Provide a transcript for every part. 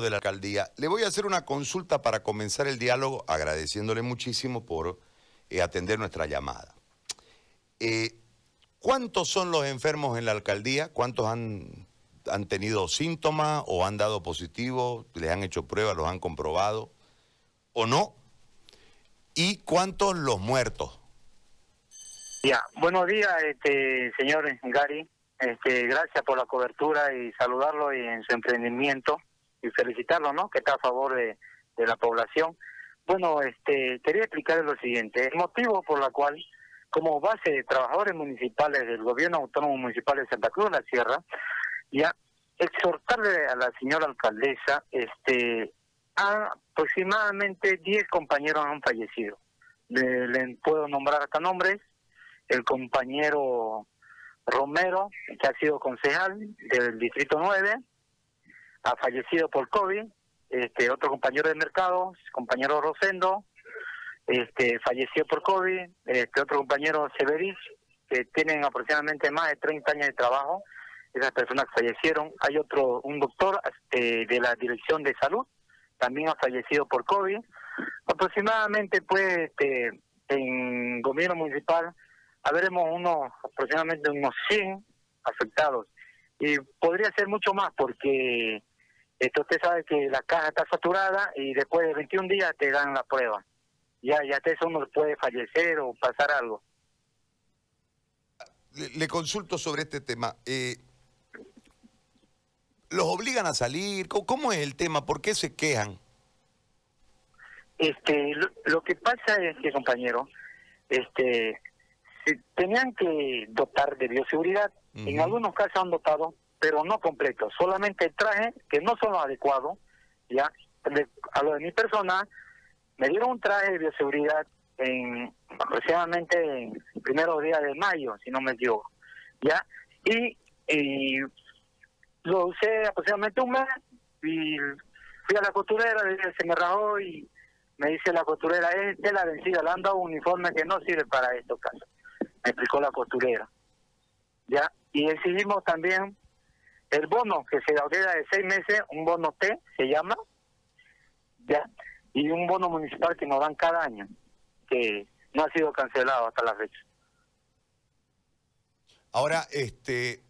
de la alcaldía. Le voy a hacer una consulta para comenzar el diálogo, agradeciéndole muchísimo por eh, atender nuestra llamada. Eh, ¿Cuántos son los enfermos en la alcaldía? ¿Cuántos han, han tenido síntomas o han dado positivo? ¿Les han hecho pruebas, los han comprobado o no? ¿Y cuántos los muertos? Ya, buenos días, este, señor Gary. Este, gracias por la cobertura y saludarlo y en su emprendimiento y felicitarlo, ¿no? Que está a favor de, la población. Bueno, este, quería explicarle lo siguiente. El motivo por la cual, como base de trabajadores municipales del Gobierno Autónomo Municipal de Santa Cruz de la Sierra, ya exhortarle a la señora alcaldesa, este, aproximadamente 10 compañeros han fallecido. Le, puedo nombrar hasta nombres. El compañero Romero, que ha sido concejal del Distrito 9, ha fallecido por COVID, este otro compañero de mercado, compañero Rosendo, este falleció por COVID, este otro compañero Severich, que tienen aproximadamente más de 30 años de trabajo, esas personas fallecieron. Hay otro, un doctor este, de la Dirección de Salud, también ha fallecido por COVID. Aproximadamente, pues, este, en gobierno municipal, habremos unos, aproximadamente unos 100 afectados. Y podría ser mucho más porque esto usted sabe que la caja está saturada y después de 21 días te dan la prueba. Ya, ya eso uno puede fallecer o pasar algo. Le, consulto sobre este tema. Eh, ¿Los obligan a salir? ¿Cómo, es el tema? ¿Por qué se quejan? Este, lo, que pasa es que, compañero, este, tenían que dotar de bioseguridad. En algunos casos han dotado, pero no completo, solamente traje que no son los adecuados, ya, a lo de mi persona, me dieron un traje de bioseguridad en aproximadamente en primeros días de mayo, si no me equivoco, ya, y, lo usé aproximadamente un mes y fui a la costurera, se me rajó y me dice la costurera, es la vencida, le han dado un uniforme que no sirve para estos casos. Me explicó la costurera. ¿Ya? Y exigimos también el bono que se da de seis meses, un bono T se llama, ya, y un bono municipal que nos dan cada año, que no ha sido cancelado hasta la fecha. Ahora, este,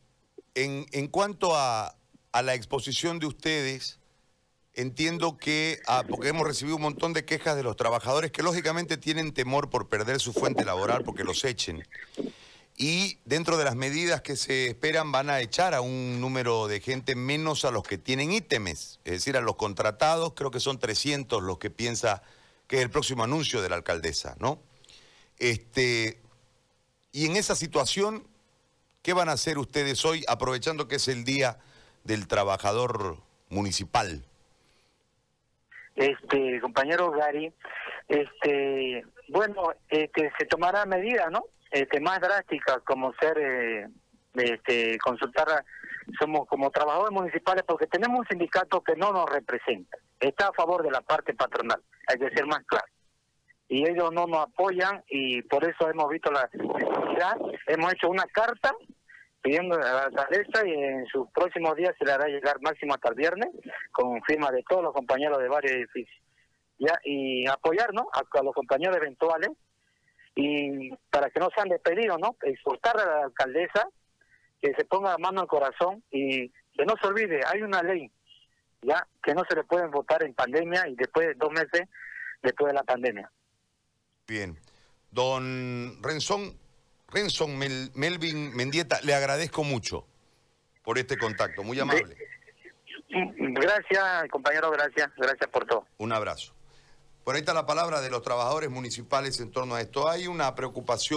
en, en cuanto a, a la exposición de ustedes, entiendo que, ah, porque hemos recibido un montón de quejas de los trabajadores que lógicamente tienen temor por perder su fuente laboral porque los echen y dentro de las medidas que se esperan van a echar a un número de gente menos a los que tienen ítems, es decir, a los contratados, creo que son 300 los que piensa que es el próximo anuncio de la alcaldesa, ¿no? Este, y en esa situación, ¿qué van a hacer ustedes hoy, aprovechando que es el Día del Trabajador Municipal? Este, compañero Gary, este, bueno, este, se tomará medida, ¿no? Este, más drásticas como ser eh, este, consultar somos como trabajadores municipales porque tenemos un sindicato que no nos representa. Está a favor de la parte patronal hay que ser más claro. Y ellos no nos apoyan y por eso hemos visto la necesidad. Hemos hecho una carta pidiendo a la alcaldesa y en sus próximos días se le hará llegar máximo hasta el viernes con firma de todos los compañeros de varios edificios. Ya y apoyarnos a los compañeros eventuales y para que no sean despedidos, ¿no? Exhortar a la alcaldesa que se ponga la mano al corazón y que no se olvide, hay una ley, ya, que no se le pueden votar en pandemia y después de dos meses después de la pandemia. Bien. Don Renzón, Renzón Melvin Mendieta, le agradezco mucho por este contacto, muy amable. Gracias, compañero, gracias, gracias por todo. Un abrazo. Por ahí está la palabra de los trabajadores municipales en torno a esto. Hay una preocupación.